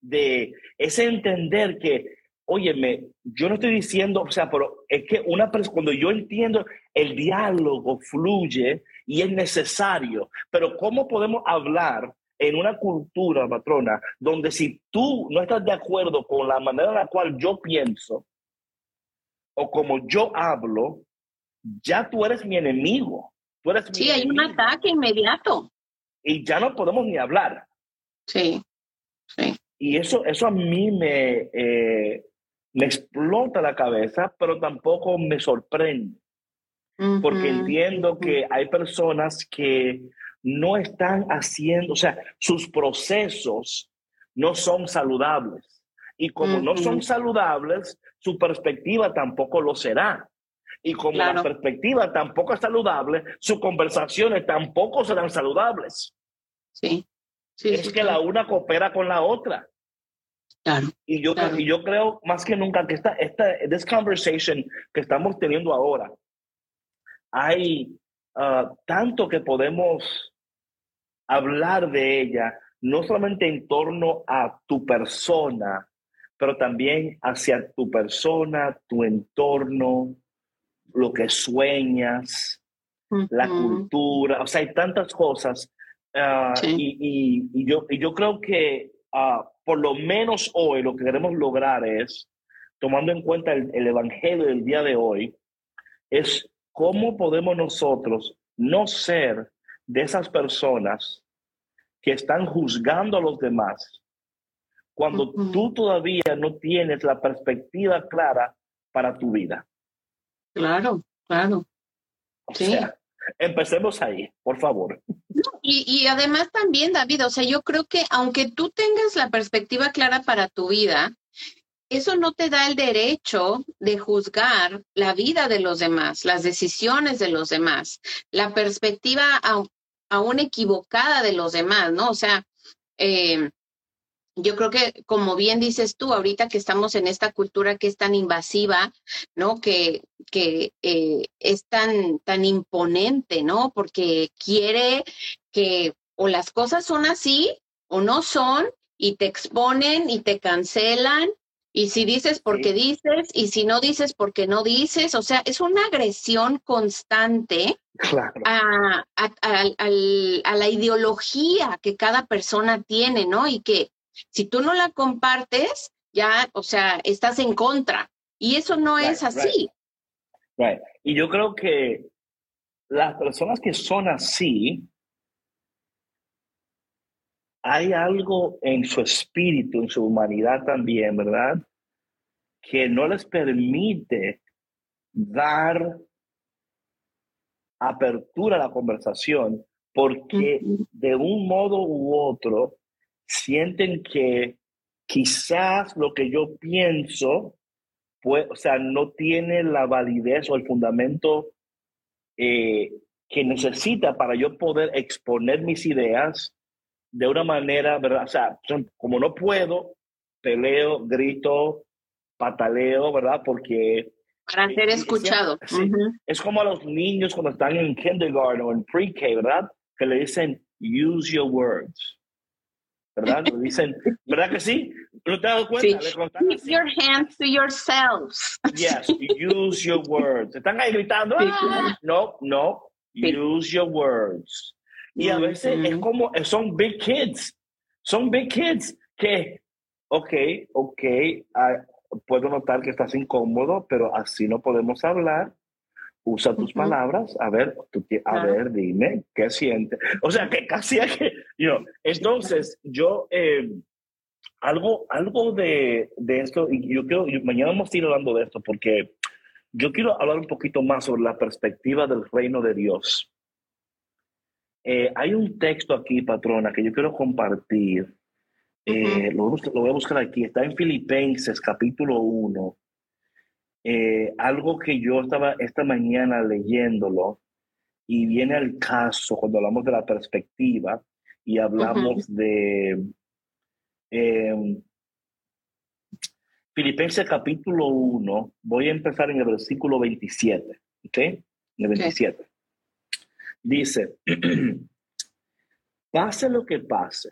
S2: de ese entender que, óyeme, yo no estoy diciendo, o sea, pero es que una cuando yo entiendo el diálogo fluye y es necesario, pero ¿cómo podemos hablar en una cultura, patrona, donde si tú no estás de acuerdo con la manera en la cual yo pienso o como yo hablo, ya tú eres mi enemigo. Tú eres
S3: sí, hay un ataque inmediato.
S2: Y ya no podemos ni hablar.
S3: Sí, sí.
S2: Y eso, eso a mí me, eh, me explota la cabeza, pero tampoco me sorprende. porque entiendo que hay personas que no están haciendo, o sea, sus procesos no son saludables. Y como no son saludables, su perspectiva tampoco lo será. Y como la perspectiva tampoco es saludable, sus conversaciones tampoco serán saludables.
S3: Sí.
S2: Sí es que la una coopera con la otra.
S3: Claro,
S2: y, yo, y yo creo más que nunca que esta, esta this conversation que estamos teniendo ahora, hay uh, tanto que podemos hablar de ella, no solamente en torno a tu persona, pero también hacia tu persona, tu entorno, lo que sueñas, la cultura, o sea, hay tantas cosas. Uh, y, y, yo, y yo creo que uh, por lo menos hoy lo que queremos lograr es, tomando en cuenta el, el Evangelio del día de hoy, es cómo podemos nosotros no ser de esas personas que están juzgando a los demás cuando tú todavía no tienes la perspectiva clara para tu vida.
S3: Claro, claro.
S2: sí. Empecemos ahí, por favor.
S3: Y, y, además también, David, o sea, yo creo que aunque tú tengas la perspectiva clara para tu vida, eso no te da el derecho de juzgar la vida de los demás, las decisiones de los demás, la perspectiva aún equivocada de los demás, ¿no? O sea, eh, yo creo que, como bien dices tú, ahorita que estamos en esta cultura que es tan invasiva, ¿no? Que, que eh, es tan, tan imponente, ¿no? Porque quiere que o las cosas son así o no son y te exponen y te cancelan y si dices porque dices, y si no dices porque no dices, o sea, es una agresión constante a, a, la ideología que cada persona tiene, ¿no? Y que si tú no la compartes, ya, o sea, estás en contra. Y eso no es así.
S2: Right. Y yo creo que las personas que son así, hay algo en su espíritu, en su humanidad también, ¿verdad? Que no les permite dar apertura a la conversación porque de un modo u otro sienten que quizás lo que yo pienso, pues, o sea, no tiene la validez o el fundamento eh, que necesita para yo poder exponer mis ideas de una manera, ¿verdad? O sea, como no puedo, peleo, grito, pataleo, ¿verdad? Porque...
S3: Para ser escuchado.
S2: Es como a los niños cuando están en kindergarten o en pre-K, ¿verdad? Que le dicen, use your words. ¿Verdad? Le dicen, ¿verdad que sí? ¿No te has dado cuenta?
S3: Sí. Keep your hands to yourselves.
S2: Yes, use your words. Están ahí gritando, ah, no, no, use your words. Y a veces es como, son big kids, son big kids que, ok, ok, ah, puedo notar que estás incómodo, pero así no podemos hablar. Usa tus palabras, a ver, a ver, dime, ¿qué sientes? O sea, que casi hay que, you entonces yo, eh, algo, algo de, de esto, y yo quiero, mañana vamos a ir hablando de esto, porque yo quiero hablar un poquito más sobre la perspectiva del reino de Dios. Eh, hay un texto aquí, patrona, que yo quiero compartir. Eh, lo, voy a buscar aquí. Está en Filipenses, capítulo 1. Eh, algo que yo estaba esta mañana leyéndolo y viene al caso cuando hablamos de la perspectiva y hablamos de em, Filipenses capítulo 1. Voy a empezar en el versículo 27. ¿Ok? En el 27. Dice, pase lo que pase,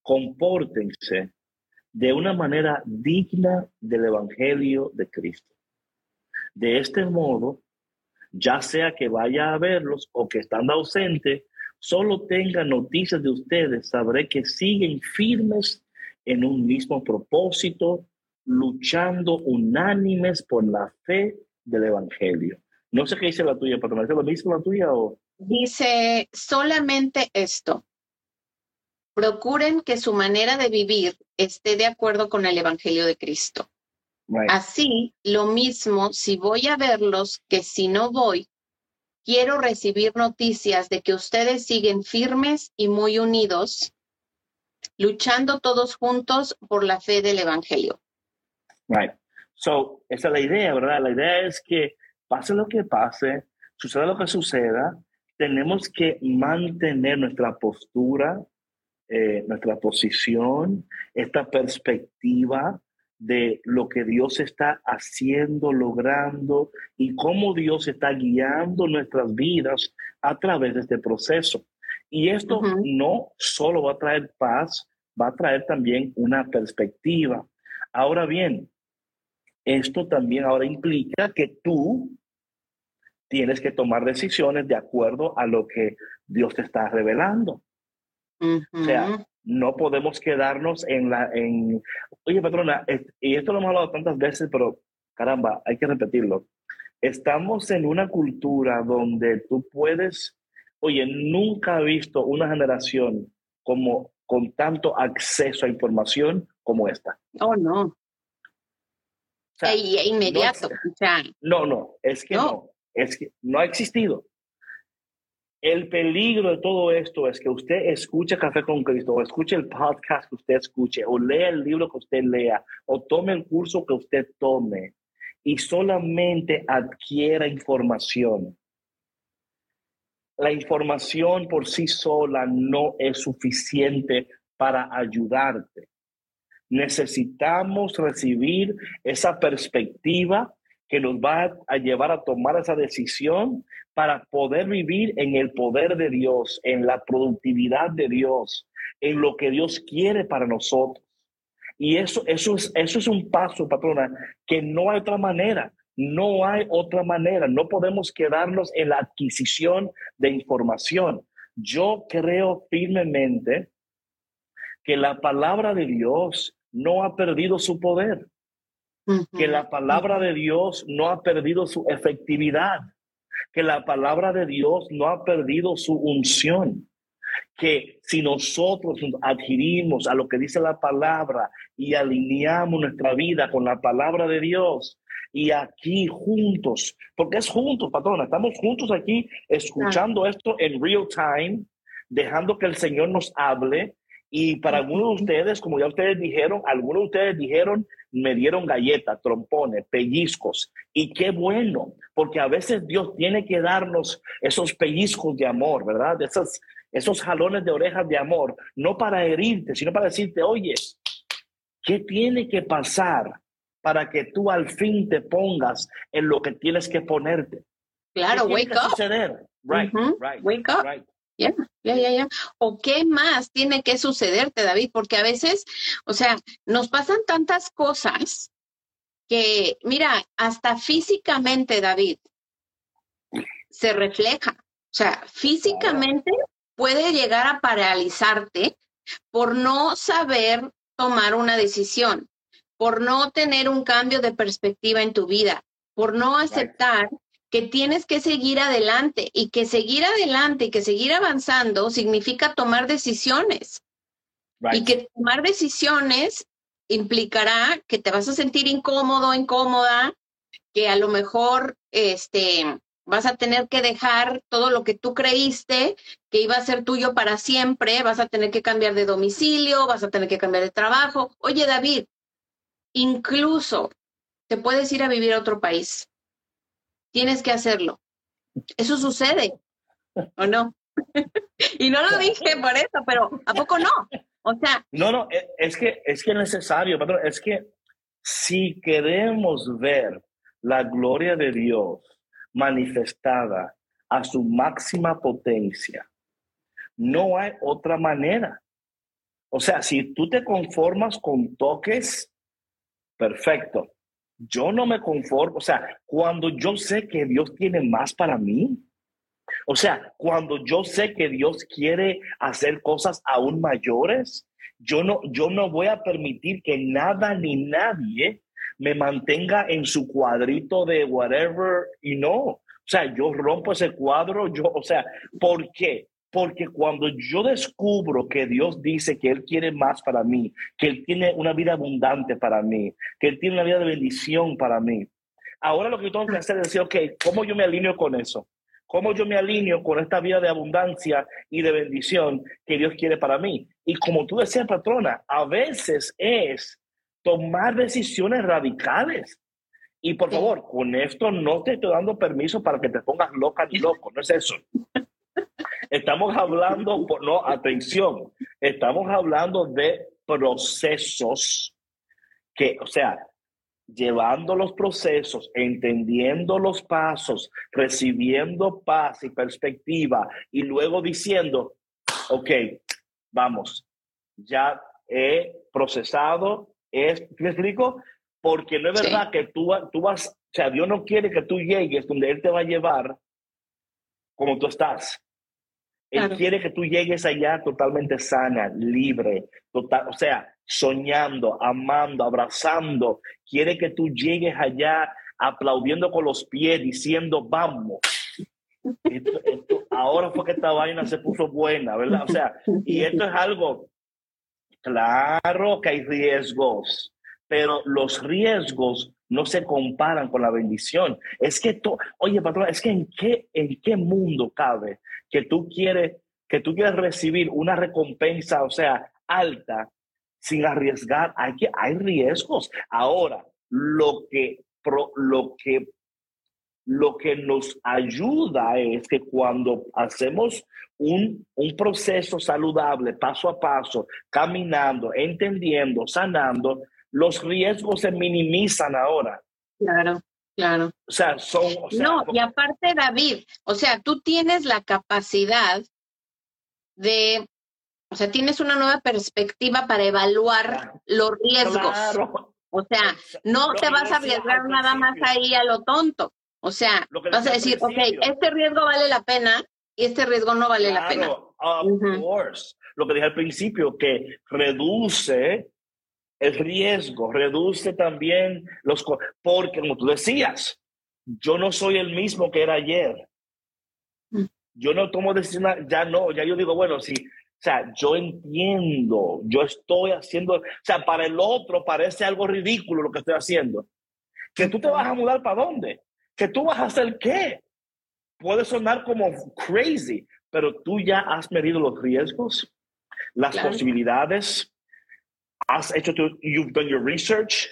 S2: compórtense de una manera digna del Evangelio de Cristo. De este modo, ya sea que vaya a verlos o que estando ausente, solo tenga noticias de ustedes, sabré que siguen firmes en un mismo propósito, luchando unánimes por la fe del Evangelio. No sé qué dice la tuya, patrona. ¿Es lo mismo la tuya o...?
S3: Dice solamente esto. Procuren que su manera de vivir esté de acuerdo con el Evangelio de Cristo. Así, lo mismo si voy a verlos que si no voy, quiero recibir noticias de que ustedes siguen firmes y muy unidos, luchando todos juntos por la fe del Evangelio.
S2: Right. So, esa es la idea, ¿verdad? La idea es que pase lo que pase, suceda lo que suceda, tenemos que mantener nuestra postura, eh, nuestra posición, esta perspectiva de lo que Dios está haciendo, logrando y cómo Dios está guiando nuestras vidas a través de este proceso. Y esto no solo va a traer paz, va a traer también una perspectiva. Ahora bien, esto también ahora implica que tú tienes que tomar decisiones de acuerdo a lo que Dios te está revelando. O sea, no podemos quedarnos en la, en, oye patrona, y esto lo hemos hablado tantas veces, pero caramba, hay que repetirlo. Estamos en una cultura donde tú puedes, oye, nunca he visto una generación como con tanto acceso a información como esta.
S3: Oh, no. e inmediato.
S2: No, no, es que no. es que no ha existido. El peligro de todo esto es que usted escuche Café con Cristo, o escuche el podcast que usted escuche, o lea el libro que usted lea, o tome el curso que usted tome, y solamente adquiera información. La información por sí sola no es suficiente para ayudarte. Necesitamos recibir esa perspectiva que nos va a llevar a tomar esa decisión para poder vivir en el poder de Dios, en la productividad de Dios, en lo que Dios quiere para nosotros. Y eso, eso, es, eso es un paso, patrona, que no hay otra manera. No hay otra manera. No podemos quedarnos en la adquisición de información. Yo creo firmemente que la palabra de Dios no ha perdido su poder que la palabra de Dios no ha perdido su efectividad, que la palabra de Dios no ha perdido su unción, que si nosotros adquirimos a lo que dice la palabra y alineamos nuestra vida con la palabra de Dios, y aquí juntos, porque es juntos, patrona, estamos juntos aquí escuchando esto en real time, dejando que el Señor nos hable. Y para algunos de ustedes, como ya ustedes dijeron, algunos de ustedes dijeron, me dieron galletas, trompones, pellizcos. Y qué bueno, porque a veces Dios tiene que darnos esos pellizcos de amor, ¿verdad? Esos, esos jalones de orejas de amor, no para herirte, sino para decirte, oye, ¿qué tiene que pasar para que tú al fin te pongas en lo que tienes que ponerte?
S3: Claro, wake up. Suceder?
S2: Right, right,
S3: wake up. Right. Ya, ya, ya, ya. ¿O qué más tiene que sucederte, David? Porque a veces, o sea, nos pasan tantas cosas que, mira, hasta físicamente, David, se refleja. O sea, físicamente puede llegar a paralizarte por no saber tomar una decisión, por no tener un cambio de perspectiva en tu vida, por no aceptar que tienes que seguir adelante y que seguir adelante y que seguir avanzando significa tomar decisiones. Y que tomar decisiones implicará que te vas a sentir incómodo, incómoda, que a lo mejor este, vas a tener que dejar todo lo que tú creíste que iba a ser tuyo para siempre, vas a tener que cambiar de domicilio, vas a tener que cambiar de trabajo. Oye, David, incluso te puedes ir a vivir a otro país tienes que hacerlo. Eso sucede, ¿o no? y no lo dije por eso, pero ¿a poco no? O sea.
S2: No, no, e, es que es que necesario, patrón, es que si queremos ver la gloria de Dios manifestada a su máxima potencia, no hay otra manera. O sea, si tú te conformas con toques, perfecto yo no me conformo, o sea, cuando yo sé que Dios tiene más para mí, o sea, cuando yo sé que Dios quiere hacer cosas aún mayores, yo no, yo no voy a permitir que nada ni nadie me mantenga en su cuadrito de whatever y no. O sea, yo rompo ese cuadro, yo, o sea, ¿por qué? Porque cuando yo descubro que Dios dice que Él quiere más para mí, que Él tiene una vida abundante para mí, que Él tiene una vida de bendición para mí, ahora lo que yo tengo que hacer es decir, ok, ¿cómo yo me alineo con eso? ¿Cómo yo me alineo con esta vida de abundancia y de bendición que Dios quiere para mí? Y como tú decías, patrona, a veces es tomar decisiones radicales. Y por favor, con esto no te estoy dando permiso para que te pongas loca ni loco, no es eso. Estamos hablando, no, atención, estamos hablando de procesos que, o sea, llevando los procesos, entendiendo los pasos, recibiendo paz y perspectiva y luego diciendo, ok, vamos, ya he procesado, es, ¿me explico? Porque no es verdad que tú, tú vas, o sea, Dios no quiere que tú llegues donde Él te va a llevar como tú estás. Él quiere que tú llegues allá totalmente sana, libre, total, o sea, soñando, amando, abrazando. Quiere que tú llegues allá aplaudiendo con los pies, diciendo, vamos. ahora fue que esta vaina se puso buena, ¿verdad? O sea, y esto es algo, claro que hay riesgos, pero los riesgos no se comparan con la bendición. Es que, tú, oye, patrón, es que en qué, en qué mundo cabe que tú quieres, que tú quieres recibir una recompensa, o sea, alta, sin arriesgar. Hay, que, hay riesgos. Ahora, lo que, lo que lo que nos ayuda es que cuando hacemos un, un, proceso saludable, paso a paso, caminando, entendiendo, sanando, los riesgos se minimizan ahora.
S3: Claro. Claro.
S2: O sea, son...
S3: no, y aparte, David, o sea, tú tienes la capacidad de, o sea, tienes una nueva perspectiva para evaluar los riesgos. O sea, no te vas a arriesgar nada más ahí a lo tonto. O sea, vas a decir, ok, este riesgo vale la pena y este riesgo no vale la pena.
S2: Of course. Lo que dije al principio, que reduce el riesgo, reduce también los... Porque como tú decías, yo no soy el mismo que era ayer. Mm. Yo no tomo decisiones, ya no, ya yo digo, bueno, sí, o sea, yo entiendo, yo estoy haciendo, o sea, para el otro parece algo ridículo lo que estoy haciendo. Que tú te vas a mudar para dónde? Que tú vas a hacer qué? Puede sonar como crazy, pero tú ya has medido los riesgos, las posibilidades, has hecho tu, you've done your research,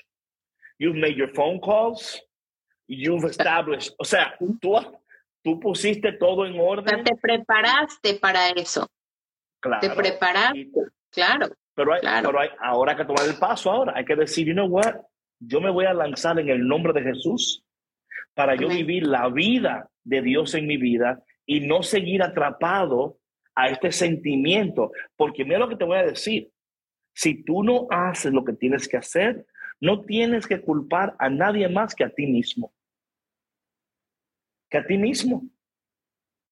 S2: you've made your phone calls, you've established, o sea, tú, tú pusiste todo en orden.
S3: te preparaste para eso. Claro. Te preparaste, claro.
S2: Pero, hay, pero hay, ahora que tomar el paso ahora, hay que decir, you know what, yo me voy a lanzar en el nombre de Jesús para yo vivir la vida de Dios en mi vida y no seguir atrapado a este sentimiento. Porque mira lo que te voy a decir, si tú no haces lo que tienes que hacer, no tienes que culpar a nadie más que a ti mismo. Que a ti mismo.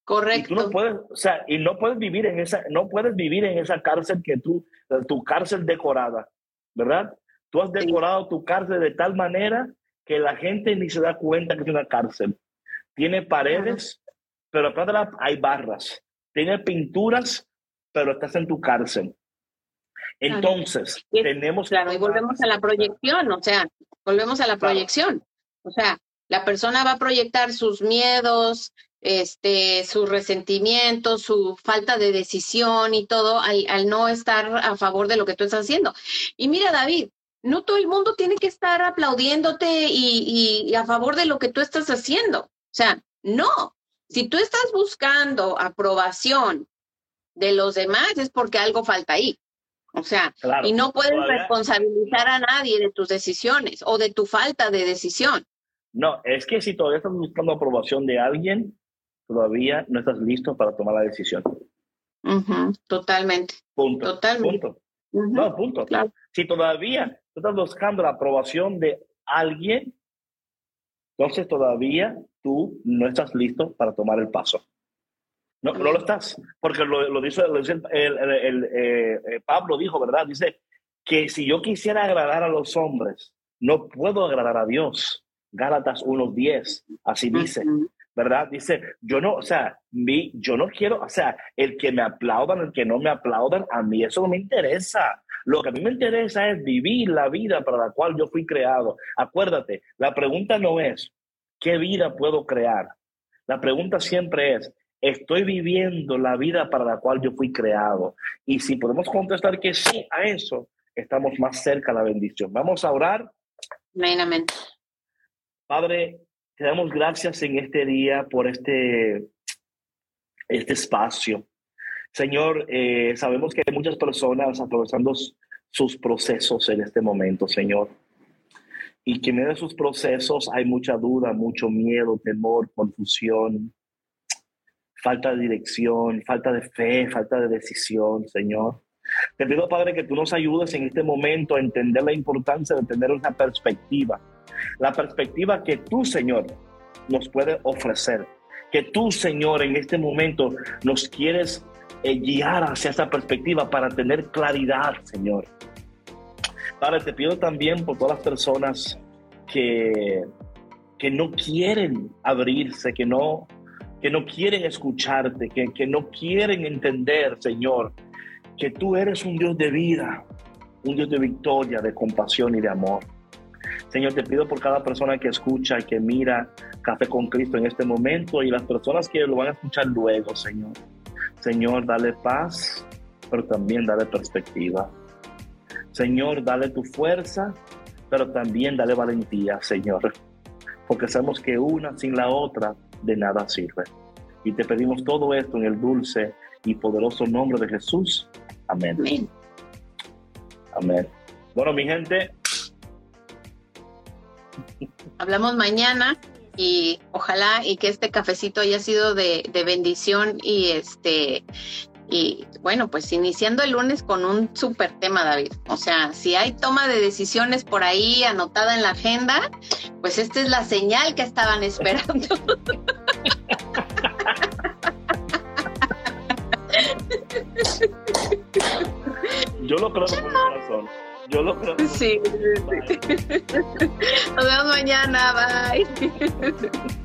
S3: Correcto.
S2: Y tú no puedes, o sea, y no puedes vivir en esa, no puedes vivir en esa cárcel que tú, tu cárcel decorada, ¿verdad? Tú has decorado tu cárcel de tal manera que la gente ni se da cuenta que es una cárcel. Tiene paredes, pero atrás hay barras. Tiene pinturas, pero estás en tu cárcel. Entonces, tenemos...
S3: Claro, y volvemos a la proyección, o sea, volvemos a la proyección. O sea, la persona va a proyectar sus miedos, este, sus resentimientos, su falta de decisión y todo al, al, no estar a favor de lo que tú estás haciendo. Y mira, David, no todo el mundo tiene que estar aplaudiéndote y, y a favor de lo que tú estás haciendo. O sea, no. Si tú estás buscando aprobación de los demás es porque algo falta ahí. O sea, y no puedes responsabilizar a nadie de tus decisiones o de tu falta de decisión.
S2: No, es que si todavía estás buscando aprobación de alguien, todavía no estás listo para tomar la decisión.
S3: totalmente.
S2: Punto.
S3: Totalmente.
S2: Punto. No, punto. Si todavía estás buscando la aprobación de alguien, entonces todavía tú no estás listo para tomar el paso. No, no lo estás, porque lo, lo dice, el, eh, eh, Pablo dijo, ¿verdad? Dice que si yo quisiera agradar a los hombres, no puedo agradar a Dios. Gálatas 1.10, así dice. ¿verdad? Dice, yo no, o sea, mi, yo no quiero, o sea, el que me aplaudan, el que no me aplaudan, a mí eso no me interesa. Lo que a mí me interesa es vivir la vida para la cual yo fui creado. Acuérdate, la pregunta no es, ¿qué vida puedo crear? La pregunta siempre es, ¿estoy viviendo la vida para la cual yo fui creado? Y si podemos contestar que sí a eso, estamos más cerca de la bendición. Vamos a orar.
S3: Amén,
S2: Padre, te damos gracias en este día por este, este espacio. Señor, eh, sabemos que hay muchas personas atravesando sus procesos en este momento, Señor. Y que en medio de sus procesos hay mucha duda, mucho miedo, temor, confusión, falta de dirección, falta de fe, falta de decisión, Señor. Te pido, Padre, que tú nos ayudes en este momento a entender la importancia de tener una perspectiva. La perspectiva que tú, Señor, nos puedes ofrecer. Que tú, Señor, en este momento nos quieres eh, guiar hacia esa perspectiva para tener claridad, Señor. Padre, te pido también por todas las personas que, que no quieren abrirse, que no, que no quieren escucharte, que, que no quieren entender, Señor, que tú eres un Dios de vida, un Dios de victoria, de compasión y de amor. Señor, te pido por cada persona que escucha y que mira Café con Cristo en este momento y las personas que lo van a escuchar luego, Señor. Señor, dale paz, pero también dale perspectiva. Señor, dale tu fuerza, pero también dale valentía, Señor. Porque sabemos que una sin la otra de nada sirve. Y te pedimos todo esto en el dulce y poderoso nombre de Jesús. Amén. Amén. Bueno, mi gente.
S3: Hablamos mañana y ojalá y que este cafecito haya sido de, de bendición y este y bueno, pues iniciando el lunes con un súper tema, David. O sea, si hay toma de decisiones por ahí anotada en la agenda, pues esta es la señal que estaban esperando.
S2: Yo lo creo con mi corazón. Yo lo creo.
S3: Sí. Nos vemos mañana. Bye.